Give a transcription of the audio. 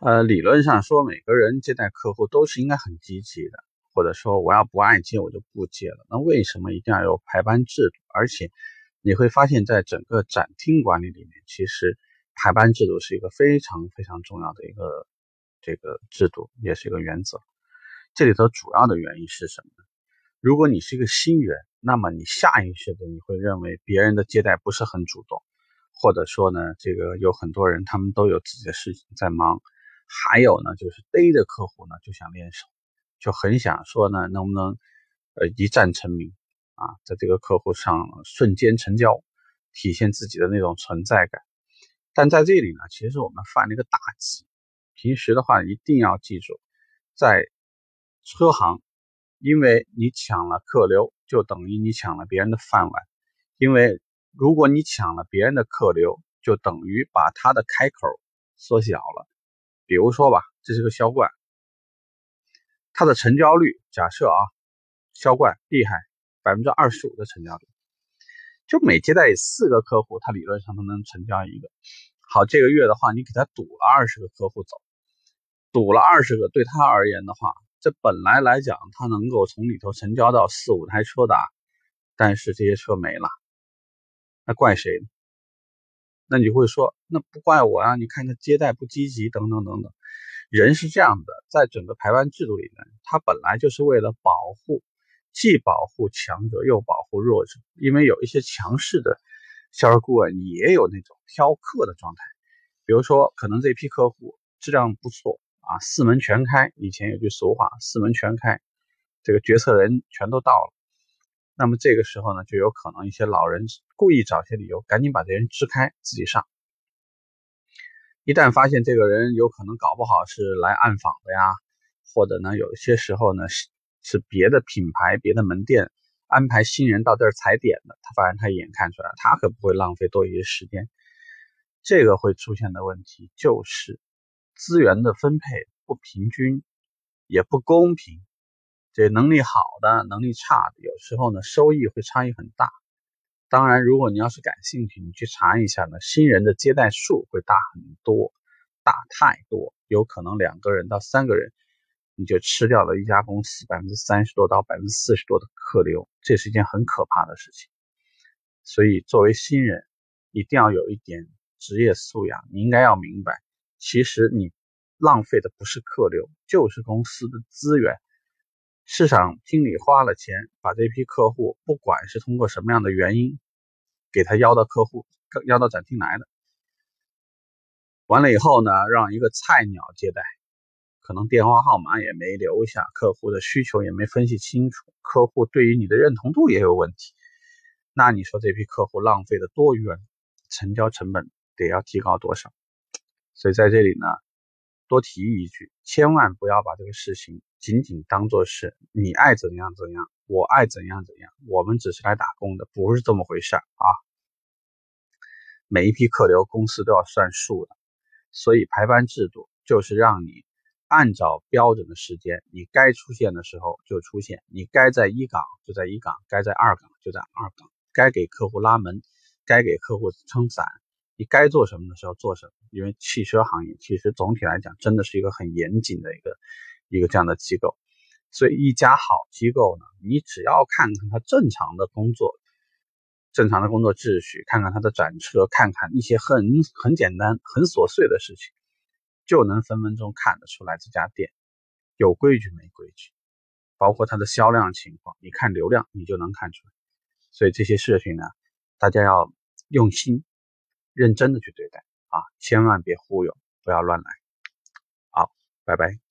呃，理论上说，每个人接待客户都是应该很积极的，或者说我要不爱接我就不接了。那为什么一定要有排班制度？而且你会发现在整个展厅管理里面，其实排班制度是一个非常非常重要的一个这个制度，也是一个原则。这里头主要的原因是什么呢？如果你是一个新人，那么你下意识的你会认为别人的接待不是很主动，或者说呢，这个有很多人他们都有自己的事情在忙，还有呢就是逮着客户呢就想练手，就很想说呢能不能呃一战成名啊，在这个客户上瞬间成交，体现自己的那种存在感。但在这里呢，其实我们犯了一个大忌，平时的话一定要记住，在车行。因为你抢了客流，就等于你抢了别人的饭碗。因为如果你抢了别人的客流，就等于把他的开口缩小了。比如说吧，这是个销冠，它的成交率，假设啊，销冠厉害，百分之二十五的成交率，就每接待四个客户，他理论上都能成交一个。好，这个月的话，你给他堵了二十个客户走，堵了二十个，对他而言的话。这本来来讲，他能够从里头成交到四五台车的，但是这些车没了，那怪谁呢？那你会说，那不怪我啊？你看他接待不积极，等等等等。人是这样的，在整个排班制度里面，他本来就是为了保护，既保护强者又保护弱者。因为有一些强势的销售顾问也有那种挑客的状态，比如说，可能这批客户质量不错。啊，四门全开。以前有句俗话，四门全开，这个决策人全都到了。那么这个时候呢，就有可能一些老人故意找些理由，赶紧把这人支开，自己上。一旦发现这个人有可能搞不好是来暗访的呀，或者呢，有些时候呢是是别的品牌、别的门店安排新人到这儿踩点的，他发现他一眼看出来，他可不会浪费多余的时间。这个会出现的问题就是。资源的分配不平均，也不公平。这能力好的、能力差的，有时候呢收益会差异很大。当然，如果你要是感兴趣，你去查一下呢，新人的接待数会大很多，大太多，有可能两个人到三个人，你就吃掉了一家公司百分之三十多到百分之四十多的客流，这是一件很可怕的事情。所以，作为新人，一定要有一点职业素养，你应该要明白。其实你浪费的不是客流，就是公司的资源。市场经理花了钱把这批客户，不管是通过什么样的原因，给他邀到客户、邀到展厅来的。完了以后呢，让一个菜鸟接待，可能电话号码也没留下，客户的需求也没分析清楚，客户对于你的认同度也有问题。那你说这批客户浪费的多冤，成交成本得要提高多少？所以在这里呢，多提一句，千万不要把这个事情仅仅当做是你爱怎样怎样，我爱怎样怎样，我们只是来打工的，不是这么回事啊！每一批客流公司都要算数的，所以排班制度就是让你按照标准的时间，你该出现的时候就出现，你该在一岗就在一岗，该在二岗就在二岗，该给客户拉门，该给客户撑伞。你该做什么的时候做什么，因为汽车行业其实总体来讲真的是一个很严谨的一个一个这样的机构，所以一家好机构呢，你只要看看它正常的工作，正常的工作秩序，看看它的展车，看看一些很很简单、很琐碎的事情，就能分分钟看得出来这家店有规矩没规矩，包括它的销量情况，你看流量你就能看出来。所以这些事情呢，大家要用心。认真的去对待啊，千万别忽悠，不要乱来。好，拜拜。